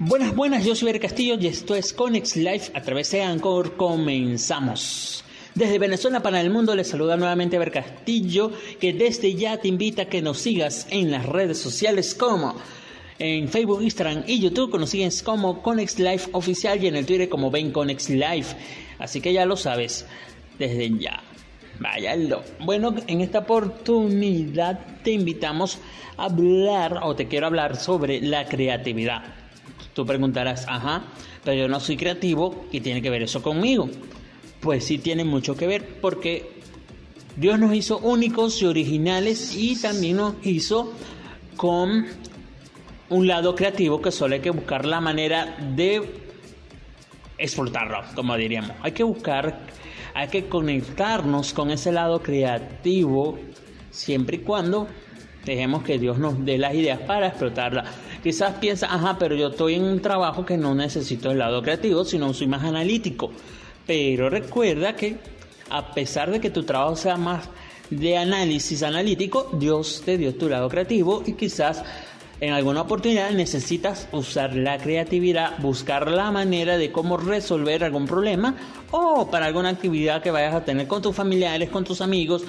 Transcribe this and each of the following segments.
Buenas, buenas, yo soy Ver Castillo y esto es Conex Live a través de Anchor. Comenzamos. Desde Venezuela para el mundo les saluda nuevamente Ver Castillo, que desde ya te invita a que nos sigas en las redes sociales como en Facebook, Instagram y YouTube, nos sigues como Conex Live Oficial y en el Twitter como Ven Conex Live. Así que ya lo sabes, desde ya. Váyalo. Bueno, en esta oportunidad te invitamos a hablar o te quiero hablar sobre la creatividad. Tú preguntarás, ajá, pero yo no soy creativo y tiene que ver eso conmigo. Pues sí tiene mucho que ver porque Dios nos hizo únicos y originales y también nos hizo con un lado creativo que solo hay que buscar la manera de explotarlo, como diríamos. Hay que buscar, hay que conectarnos con ese lado creativo siempre y cuando dejemos que Dios nos dé las ideas para explotarla. Quizás piensa, ajá, pero yo estoy en un trabajo que no necesito el lado creativo, sino soy más analítico. Pero recuerda que a pesar de que tu trabajo sea más de análisis analítico, Dios te dio tu lado creativo y quizás en alguna oportunidad necesitas usar la creatividad, buscar la manera de cómo resolver algún problema o para alguna actividad que vayas a tener con tus familiares, con tus amigos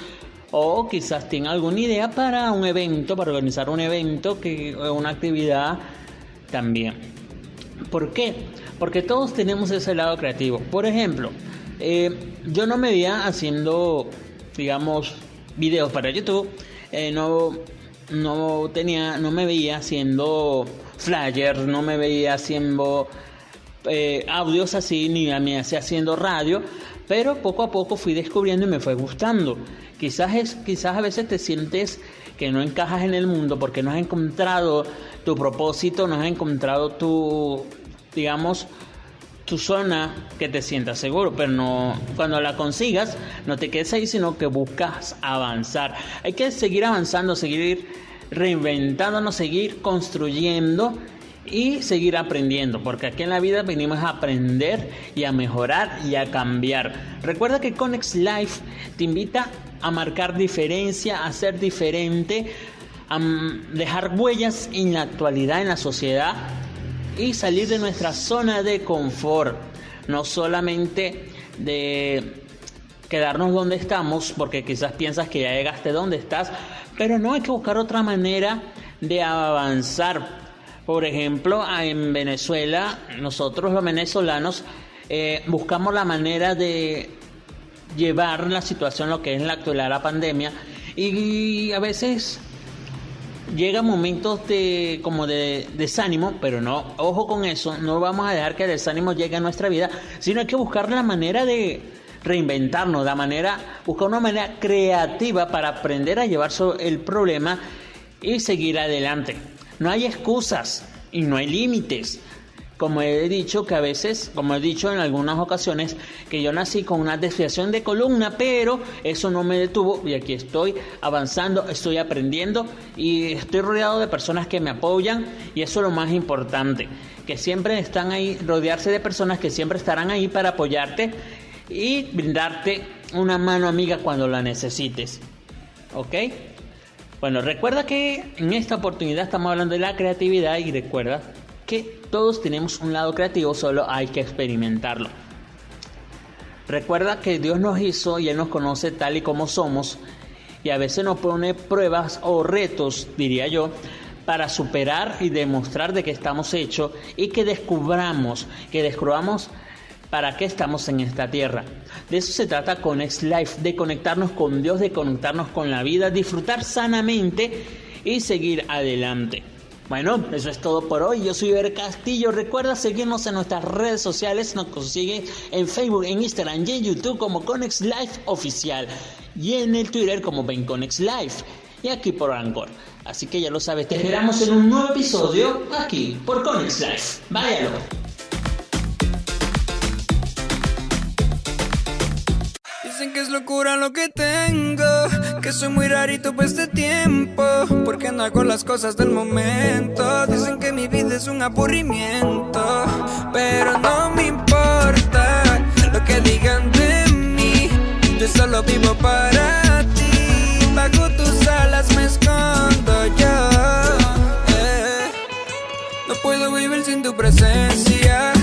o quizás tenga alguna idea para un evento, para organizar un evento, que una actividad también. ¿Por qué? Porque todos tenemos ese lado creativo. Por ejemplo, eh, yo no me veía haciendo, digamos, videos para YouTube. Eh, no, no tenía, no me veía haciendo flyers, no me veía haciendo eh, audios así, ni me hacía haciendo radio, pero poco a poco fui descubriendo y me fue gustando. Quizás, es, quizás a veces te sientes que no encajas en el mundo porque no has encontrado tu propósito, no has encontrado tu, digamos, tu zona que te sientas seguro, pero no cuando la consigas, no te quedes ahí, sino que buscas avanzar. Hay que seguir avanzando, seguir reinventándonos, seguir construyendo y seguir aprendiendo, porque aquí en la vida venimos a aprender y a mejorar y a cambiar. Recuerda que Conex Life te invita a marcar diferencia, a ser diferente, a dejar huellas en la actualidad, en la sociedad y salir de nuestra zona de confort. No solamente de quedarnos donde estamos, porque quizás piensas que ya llegaste donde estás, pero no hay que buscar otra manera de avanzar. Por ejemplo, en Venezuela, nosotros los venezolanos eh, buscamos la manera de llevar la situación, lo que es la actualidad, la pandemia, y a veces llega momentos de como de desánimo, pero no, ojo con eso, no vamos a dejar que el desánimo llegue a nuestra vida, sino hay que buscar la manera de reinventarnos, la manera, buscar una manera creativa para aprender a llevar el problema y seguir adelante. No hay excusas y no hay límites como he dicho que a veces, como he dicho en algunas ocasiones, que yo nací con una desviación de columna, pero eso no me detuvo y aquí estoy avanzando, estoy aprendiendo y estoy rodeado de personas que me apoyan y eso es lo más importante, que siempre están ahí, rodearse de personas que siempre estarán ahí para apoyarte y brindarte una mano amiga cuando la necesites. ¿Ok? Bueno, recuerda que en esta oportunidad estamos hablando de la creatividad y recuerda que todos tenemos un lado creativo, solo hay que experimentarlo. Recuerda que Dios nos hizo y Él nos conoce tal y como somos y a veces nos pone pruebas o retos, diría yo, para superar y demostrar de que estamos hechos y que descubramos, que descubramos para qué estamos en esta tierra. De eso se trata con Life, de conectarnos con Dios, de conectarnos con la vida, disfrutar sanamente y seguir adelante. Bueno, eso es todo por hoy. Yo soy Ver Castillo. Recuerda seguirnos en nuestras redes sociales. Nos consigue en Facebook, en Instagram y en YouTube como Conex Life Oficial. Y en el Twitter como Conex Life. Y aquí por Anchor. Así que ya lo sabes, te esperamos en un nuevo episodio aquí por Conex Life. Váyalo. Dicen que es locura lo que tengo, que soy muy rarito pues este tiempo, porque no hago las cosas del momento. Dicen que mi vida es un aburrimiento, pero no me importa lo que digan de mí. Yo solo vivo para ti, bajo tus alas me escondo yo. Eh, no puedo vivir sin tu presencia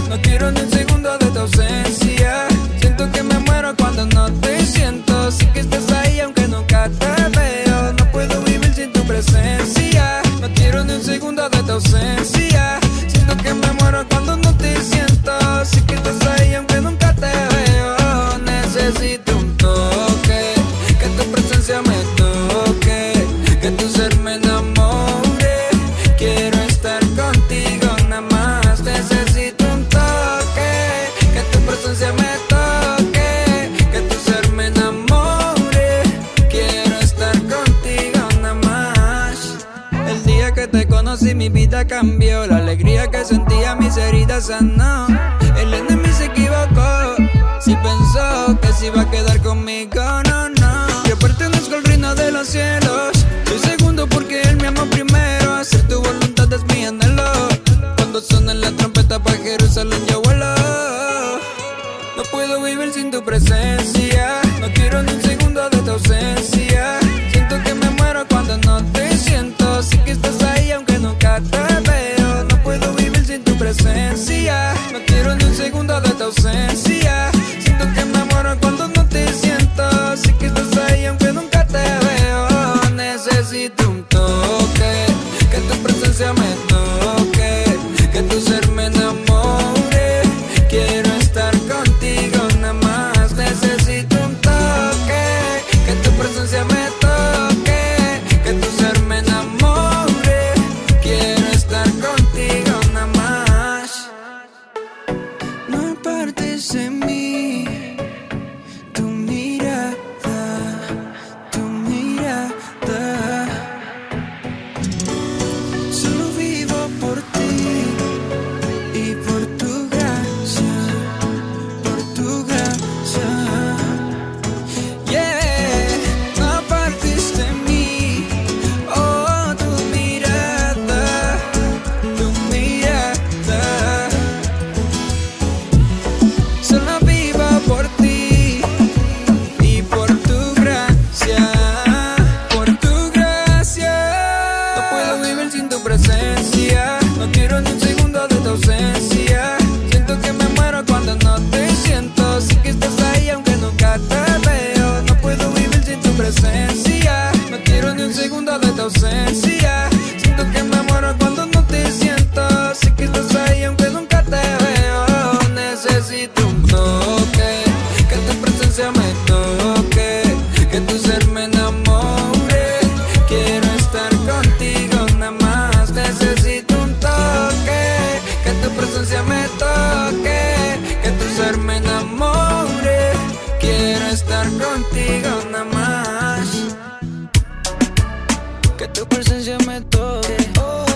te conocí mi vida cambió. La alegría que sentía mis heridas sanó. El enemigo se equivocó. Si pensó que se iba a quedar conmigo, no, no. Yo pertenezco al reino de los cielos. Soy segundo Send me. que tu presencia me toque. Oh.